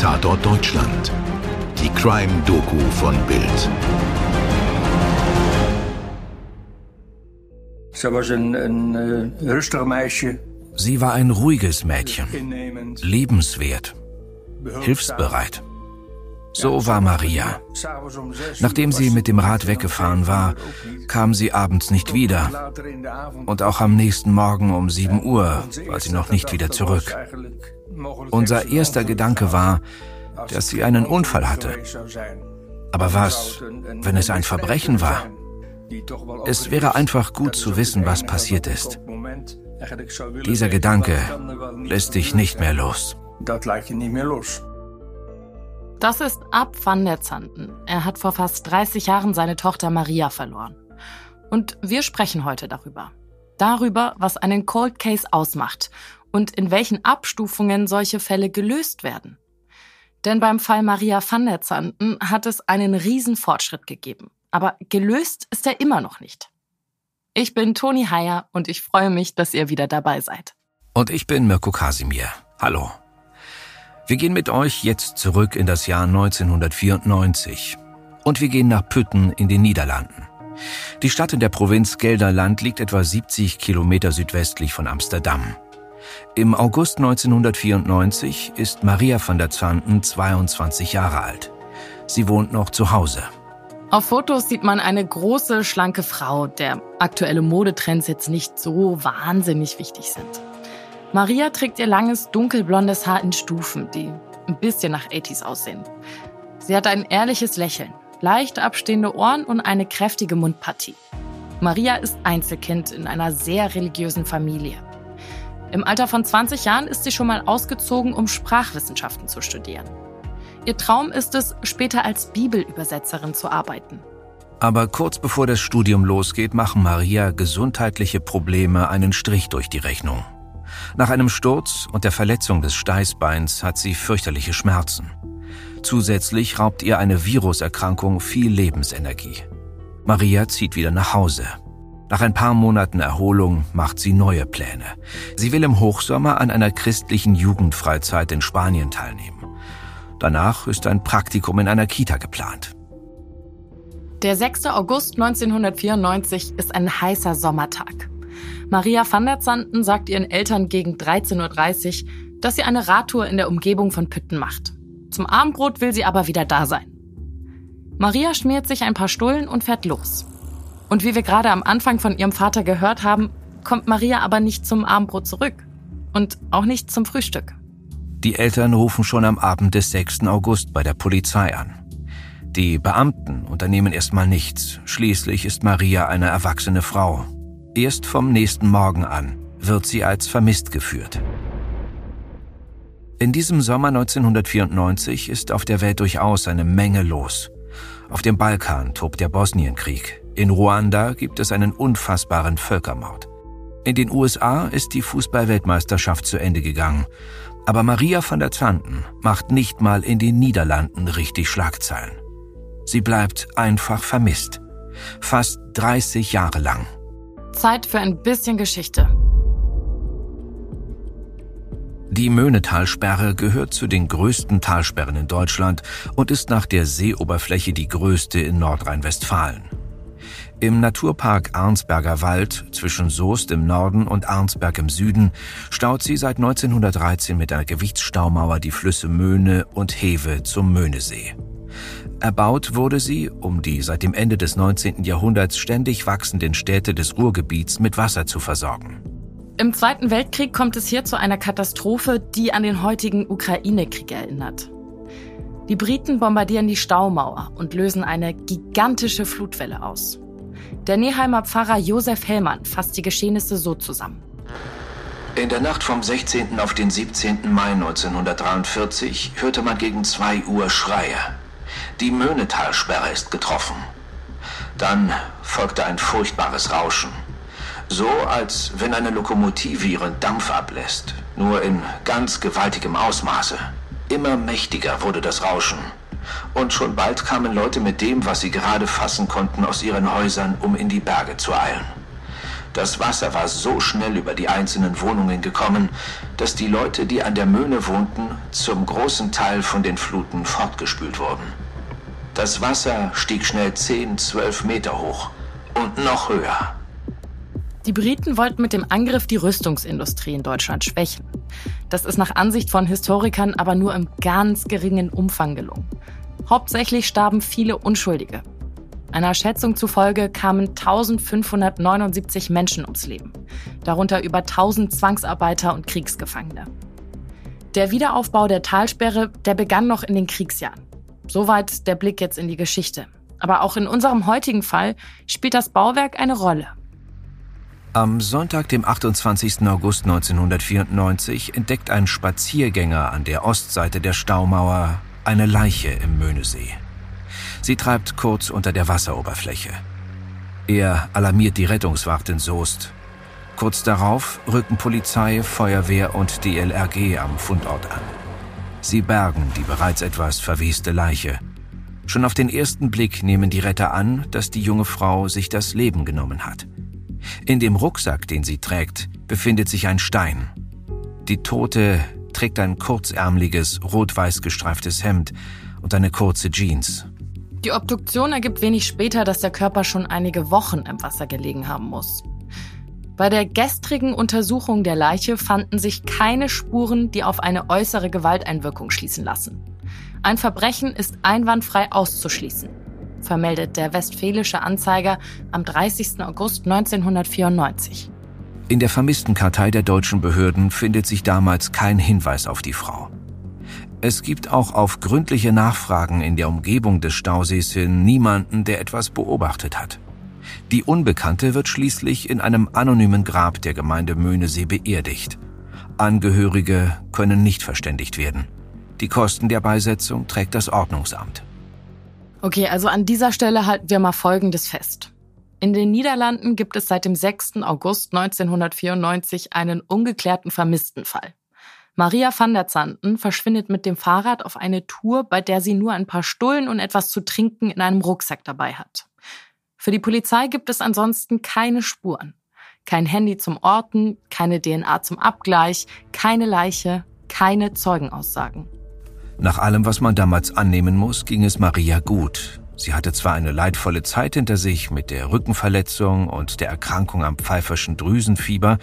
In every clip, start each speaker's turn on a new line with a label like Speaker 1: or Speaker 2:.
Speaker 1: Tatort Deutschland. Die Crime-Doku von Bild.
Speaker 2: Sie war ein ruhiges Mädchen, lebenswert, hilfsbereit. So war Maria. Nachdem sie mit dem Rad weggefahren war, kam sie abends nicht wieder. Und auch am nächsten Morgen um 7 Uhr war sie noch nicht wieder zurück. Unser erster Gedanke war, dass sie einen Unfall hatte. Aber was, wenn es ein Verbrechen war? Es wäre einfach gut zu wissen, was passiert ist. Dieser Gedanke lässt dich nicht mehr los.
Speaker 3: Das ist Ab van der Zanten. Er hat vor fast 30 Jahren seine Tochter Maria verloren. Und wir sprechen heute darüber. Darüber, was einen Cold Case ausmacht und in welchen Abstufungen solche Fälle gelöst werden. Denn beim Fall Maria van der Zanten hat es einen riesen Fortschritt gegeben. Aber gelöst ist er immer noch nicht. Ich bin Toni Heyer und ich freue mich, dass ihr wieder dabei seid.
Speaker 2: Und ich bin Mirko Kasimir. Hallo. Wir gehen mit euch jetzt zurück in das Jahr 1994. Und wir gehen nach Pütten in den Niederlanden. Die Stadt in der Provinz Gelderland liegt etwa 70 Kilometer südwestlich von Amsterdam. Im August 1994 ist Maria van der Zanten 22 Jahre alt. Sie wohnt noch zu Hause.
Speaker 3: Auf Fotos sieht man eine große, schlanke Frau, der aktuelle Modetrends jetzt nicht so wahnsinnig wichtig sind. Maria trägt ihr langes, dunkelblondes Haar in Stufen, die ein bisschen nach 80s aussehen. Sie hat ein ehrliches Lächeln, leicht abstehende Ohren und eine kräftige Mundpartie. Maria ist Einzelkind in einer sehr religiösen Familie. Im Alter von 20 Jahren ist sie schon mal ausgezogen, um Sprachwissenschaften zu studieren. Ihr Traum ist es, später als Bibelübersetzerin zu arbeiten.
Speaker 2: Aber kurz bevor das Studium losgeht, machen Maria gesundheitliche Probleme einen Strich durch die Rechnung. Nach einem Sturz und der Verletzung des Steißbeins hat sie fürchterliche Schmerzen. Zusätzlich raubt ihr eine Viruserkrankung viel Lebensenergie. Maria zieht wieder nach Hause. Nach ein paar Monaten Erholung macht sie neue Pläne. Sie will im Hochsommer an einer christlichen Jugendfreizeit in Spanien teilnehmen. Danach ist ein Praktikum in einer Kita geplant.
Speaker 3: Der 6. August 1994 ist ein heißer Sommertag. Maria van der Zanten sagt ihren Eltern gegen 13.30 Uhr, dass sie eine Radtour in der Umgebung von Pütten macht. Zum Abendbrot will sie aber wieder da sein. Maria schmiert sich ein paar Stullen und fährt los. Und wie wir gerade am Anfang von ihrem Vater gehört haben, kommt Maria aber nicht zum Abendbrot zurück. Und auch nicht zum Frühstück.
Speaker 2: Die Eltern rufen schon am Abend des 6. August bei der Polizei an. Die Beamten unternehmen erstmal nichts. Schließlich ist Maria eine erwachsene Frau Erst vom nächsten Morgen an wird sie als vermisst geführt. In diesem Sommer 1994 ist auf der Welt durchaus eine Menge los. Auf dem Balkan tobt der Bosnienkrieg. In Ruanda gibt es einen unfassbaren Völkermord. In den USA ist die Fußballweltmeisterschaft zu Ende gegangen. Aber Maria van der Zanten macht nicht mal in den Niederlanden richtig Schlagzeilen. Sie bleibt einfach vermisst. Fast 30 Jahre lang.
Speaker 3: Zeit für ein bisschen Geschichte.
Speaker 2: Die Möhnetalsperre gehört zu den größten Talsperren in Deutschland und ist nach der Seeoberfläche die größte in Nordrhein-Westfalen. Im Naturpark Arnsberger Wald zwischen Soest im Norden und Arnsberg im Süden staut sie seit 1913 mit einer Gewichtsstaumauer die Flüsse Möhne und Hewe zum Möhnesee. Erbaut wurde sie, um die seit dem Ende des 19. Jahrhunderts ständig wachsenden Städte des Ruhrgebiets mit Wasser zu versorgen.
Speaker 3: Im Zweiten Weltkrieg kommt es hier zu einer Katastrophe, die an den heutigen Ukraine-Krieg erinnert. Die Briten bombardieren die Staumauer und lösen eine gigantische Flutwelle aus. Der Neheimer Pfarrer Josef Hellmann fasst die Geschehnisse so zusammen.
Speaker 4: In der Nacht vom 16. auf den 17. Mai 1943 hörte man gegen 2 Uhr Schreie. Die Möhnetalsperre ist getroffen. Dann folgte ein furchtbares Rauschen. So, als wenn eine Lokomotive ihren Dampf ablässt, nur in ganz gewaltigem Ausmaße. Immer mächtiger wurde das Rauschen. Und schon bald kamen Leute mit dem, was sie gerade fassen konnten, aus ihren Häusern, um in die Berge zu eilen. Das Wasser war so schnell über die einzelnen Wohnungen gekommen, dass die Leute, die an der Möhne wohnten, zum großen Teil von den Fluten fortgespült wurden. Das Wasser stieg schnell 10, 12 Meter hoch und noch höher.
Speaker 3: Die Briten wollten mit dem Angriff die Rüstungsindustrie in Deutschland schwächen. Das ist nach Ansicht von Historikern aber nur im ganz geringen Umfang gelungen. Hauptsächlich starben viele Unschuldige. Einer Schätzung zufolge kamen 1579 Menschen ums Leben, darunter über 1000 Zwangsarbeiter und Kriegsgefangene. Der Wiederaufbau der Talsperre, der begann noch in den Kriegsjahren. Soweit der Blick jetzt in die Geschichte. Aber auch in unserem heutigen Fall spielt das Bauwerk eine Rolle.
Speaker 2: Am Sonntag, dem 28. August 1994, entdeckt ein Spaziergänger an der Ostseite der Staumauer eine Leiche im Möhnesee. Sie treibt kurz unter der Wasseroberfläche. Er alarmiert die Rettungswacht in Soest. Kurz darauf rücken Polizei, Feuerwehr und DLRG am Fundort an. Sie bergen die bereits etwas verweste Leiche. Schon auf den ersten Blick nehmen die Retter an, dass die junge Frau sich das Leben genommen hat. In dem Rucksack, den sie trägt, befindet sich ein Stein. Die Tote trägt ein kurzärmliches, rot-weiß gestreiftes Hemd und eine kurze Jeans.
Speaker 3: Die Obduktion ergibt wenig später, dass der Körper schon einige Wochen im Wasser gelegen haben muss. Bei der gestrigen Untersuchung der Leiche fanden sich keine Spuren, die auf eine äußere Gewalteinwirkung schließen lassen. Ein Verbrechen ist einwandfrei auszuschließen, vermeldet der Westfälische Anzeiger am 30. August 1994.
Speaker 2: In der vermissten Kartei der deutschen Behörden findet sich damals kein Hinweis auf die Frau. Es gibt auch auf gründliche Nachfragen in der Umgebung des Stausees hin niemanden, der etwas beobachtet hat. Die Unbekannte wird schließlich in einem anonymen Grab der Gemeinde Möhnesee beerdigt. Angehörige können nicht verständigt werden. Die Kosten der Beisetzung trägt das Ordnungsamt.
Speaker 3: Okay, also an dieser Stelle halten wir mal Folgendes fest. In den Niederlanden gibt es seit dem 6. August 1994 einen ungeklärten Vermisstenfall. Maria van der Zanten verschwindet mit dem Fahrrad auf eine Tour, bei der sie nur ein paar Stullen und etwas zu trinken in einem Rucksack dabei hat. Für die Polizei gibt es ansonsten keine Spuren. Kein Handy zum Orten, keine DNA zum Abgleich, keine Leiche, keine Zeugenaussagen.
Speaker 2: Nach allem, was man damals annehmen muss, ging es Maria gut. Sie hatte zwar eine leidvolle Zeit hinter sich mit der Rückenverletzung und der Erkrankung am pfeiferschen Drüsenfieber,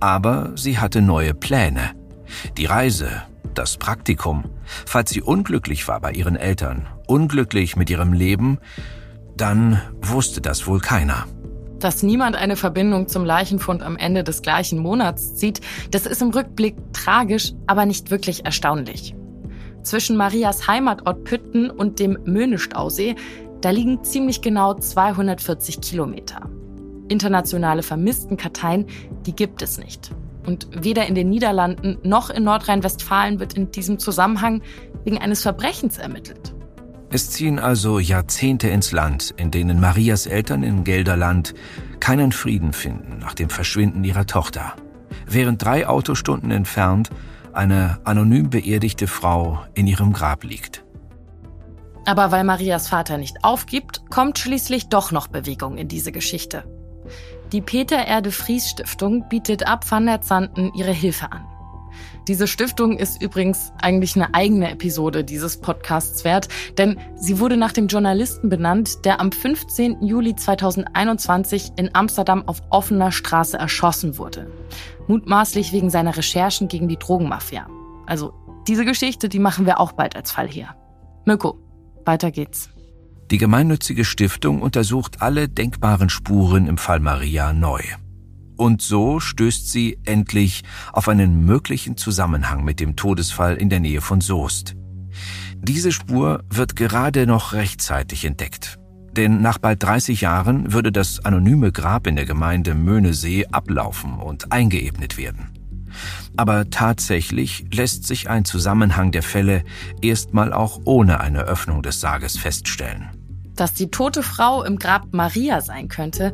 Speaker 2: aber sie hatte neue Pläne. Die Reise, das Praktikum, falls sie unglücklich war bei ihren Eltern, unglücklich mit ihrem Leben, dann wusste das wohl keiner.
Speaker 3: Dass niemand eine Verbindung zum Leichenfund am Ende des gleichen Monats zieht, das ist im Rückblick tragisch, aber nicht wirklich erstaunlich. Zwischen Marias Heimatort Pütten und dem Möhnestausee, da liegen ziemlich genau 240 Kilometer. Internationale Vermisstenkarteien, die gibt es nicht. Und weder in den Niederlanden noch in Nordrhein-Westfalen wird in diesem Zusammenhang wegen eines Verbrechens ermittelt.
Speaker 2: Es ziehen also Jahrzehnte ins Land, in denen Marias Eltern in Gelderland keinen Frieden finden nach dem Verschwinden ihrer Tochter. Während drei Autostunden entfernt eine anonym beerdigte Frau in ihrem Grab liegt.
Speaker 3: Aber weil Marias Vater nicht aufgibt, kommt schließlich doch noch Bewegung in diese Geschichte. Die Peter Erde Fries Stiftung bietet ab Van der Zanten ihre Hilfe an. Diese Stiftung ist übrigens eigentlich eine eigene Episode dieses Podcasts wert, denn sie wurde nach dem Journalisten benannt, der am 15. Juli 2021 in Amsterdam auf offener Straße erschossen wurde. Mutmaßlich wegen seiner Recherchen gegen die Drogenmafia. Also diese Geschichte, die machen wir auch bald als Fall hier. Mirko, weiter geht's.
Speaker 2: Die gemeinnützige Stiftung untersucht alle denkbaren Spuren im Fall Maria neu. Und so stößt sie endlich auf einen möglichen Zusammenhang mit dem Todesfall in der Nähe von Soest. Diese Spur wird gerade noch rechtzeitig entdeckt. Denn nach bald 30 Jahren würde das anonyme Grab in der Gemeinde Möhnesee ablaufen und eingeebnet werden. Aber tatsächlich lässt sich ein Zusammenhang der Fälle erstmal auch ohne eine Öffnung des Sarges feststellen.
Speaker 3: Dass die tote Frau im Grab Maria sein könnte,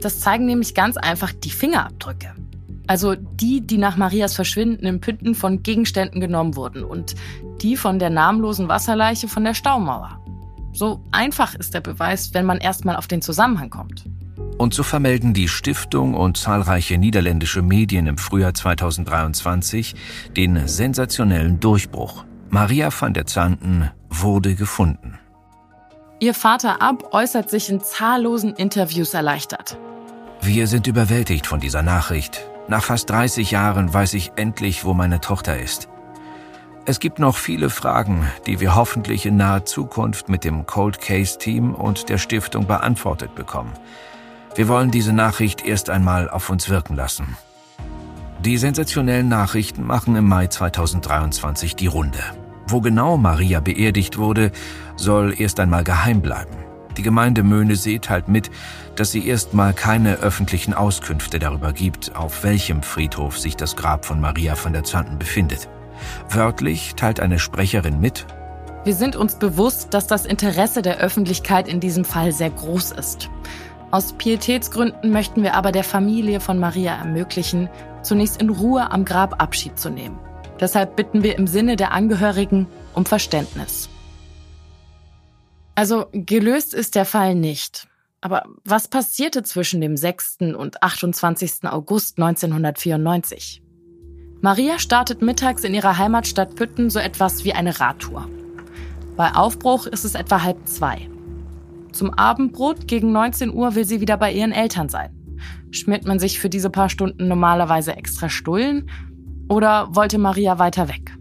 Speaker 3: das zeigen nämlich ganz einfach die Fingerabdrücke. Also die, die nach Marias Verschwinden in Pütten von Gegenständen genommen wurden und die von der namenlosen Wasserleiche von der Staumauer. So einfach ist der Beweis, wenn man erstmal auf den Zusammenhang kommt.
Speaker 2: Und so vermelden die Stiftung und zahlreiche niederländische Medien im Frühjahr 2023 den sensationellen Durchbruch. Maria van der Zanten wurde gefunden.
Speaker 3: Ihr Vater Ab äußert sich in zahllosen Interviews erleichtert.
Speaker 2: Wir sind überwältigt von dieser Nachricht. Nach fast 30 Jahren weiß ich endlich, wo meine Tochter ist. Es gibt noch viele Fragen, die wir hoffentlich in naher Zukunft mit dem Cold Case Team und der Stiftung beantwortet bekommen. Wir wollen diese Nachricht erst einmal auf uns wirken lassen. Die sensationellen Nachrichten machen im Mai 2023 die Runde. Wo genau Maria beerdigt wurde, soll erst einmal geheim bleiben. Die Gemeinde Möhnesee teilt mit, dass sie erstmal keine öffentlichen Auskünfte darüber gibt, auf welchem Friedhof sich das Grab von Maria von der Zanten befindet. Wörtlich teilt eine Sprecherin mit,
Speaker 3: wir sind uns bewusst, dass das Interesse der Öffentlichkeit in diesem Fall sehr groß ist. Aus Pietätsgründen möchten wir aber der Familie von Maria ermöglichen, zunächst in Ruhe am Grab Abschied zu nehmen. Deshalb bitten wir im Sinne der Angehörigen um Verständnis. Also gelöst ist der Fall nicht. Aber was passierte zwischen dem 6. und 28. August 1994? Maria startet mittags in ihrer Heimatstadt Pütten so etwas wie eine Radtour. Bei Aufbruch ist es etwa halb zwei. Zum Abendbrot gegen 19 Uhr will sie wieder bei ihren Eltern sein. Schmiert man sich für diese paar Stunden normalerweise extra Stullen oder wollte Maria weiter weg?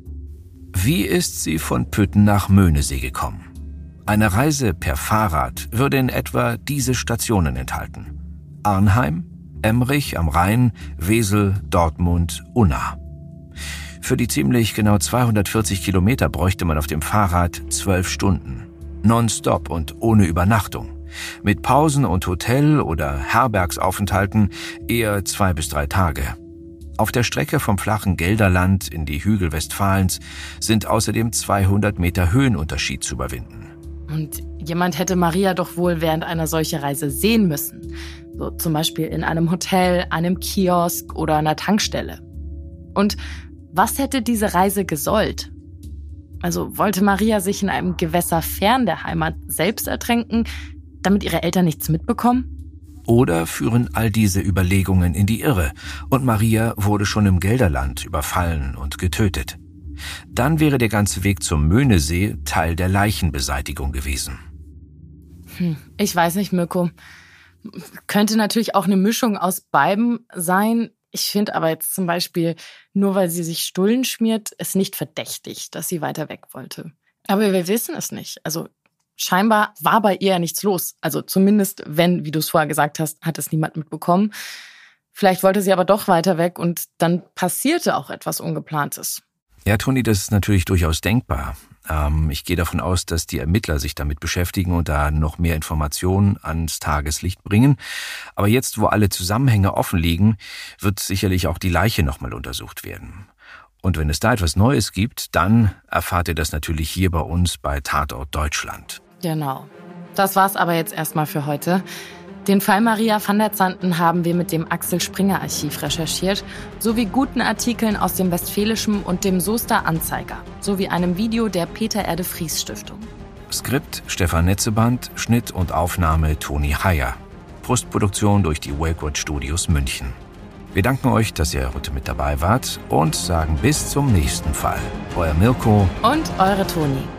Speaker 2: Wie ist sie von Pütten nach Möhnesee gekommen? Eine Reise per Fahrrad würde in etwa diese Stationen enthalten. Arnheim, Emmerich am Rhein, Wesel, Dortmund, Unna. Für die ziemlich genau 240 Kilometer bräuchte man auf dem Fahrrad zwölf Stunden. Nonstop und ohne Übernachtung. Mit Pausen und Hotel- oder Herbergsaufenthalten eher zwei bis drei Tage. Auf der Strecke vom flachen Gelderland in die Hügel Westfalens sind außerdem 200 Meter Höhenunterschied zu überwinden.
Speaker 3: Und jemand hätte Maria doch wohl während einer solchen Reise sehen müssen. So zum Beispiel in einem Hotel, einem Kiosk oder einer Tankstelle. Und was hätte diese Reise gesollt? Also wollte Maria sich in einem Gewässer fern der Heimat selbst ertränken, damit ihre Eltern nichts mitbekommen?
Speaker 2: Oder führen all diese Überlegungen in die Irre und Maria wurde schon im Gelderland überfallen und getötet. Dann wäre der ganze Weg zum Möhnesee Teil der Leichenbeseitigung gewesen.
Speaker 3: Hm, ich weiß nicht, Mirko. Könnte natürlich auch eine Mischung aus beiden sein. Ich finde aber jetzt zum Beispiel, nur weil sie sich Stullen schmiert, ist nicht verdächtig, dass sie weiter weg wollte. Aber wir wissen es nicht. Also scheinbar war bei ihr ja nichts los. Also zumindest, wenn, wie du es vorher gesagt hast, hat es niemand mitbekommen. Vielleicht wollte sie aber doch weiter weg und dann passierte auch etwas Ungeplantes.
Speaker 2: Ja, Toni, das ist natürlich durchaus denkbar. Ähm, ich gehe davon aus, dass die Ermittler sich damit beschäftigen und da noch mehr Informationen ans Tageslicht bringen. Aber jetzt, wo alle Zusammenhänge offen liegen, wird sicherlich auch die Leiche nochmal untersucht werden. Und wenn es da etwas Neues gibt, dann erfahrt ihr das natürlich hier bei uns bei Tatort Deutschland.
Speaker 3: Genau. Das war's aber jetzt erstmal für heute. Den Fall Maria van der Zanten haben wir mit dem Axel Springer Archiv recherchiert, sowie guten Artikeln aus dem Westfälischen und dem Soester Anzeiger, sowie einem Video der Peter Erde Fries Stiftung.
Speaker 2: Skript Stefan Netzeband, Schnitt und Aufnahme Toni Heyer. Postproduktion durch die Wakewood Studios München. Wir danken euch, dass ihr heute mit dabei wart und sagen bis zum nächsten Fall. Euer Mirko
Speaker 3: und eure Toni.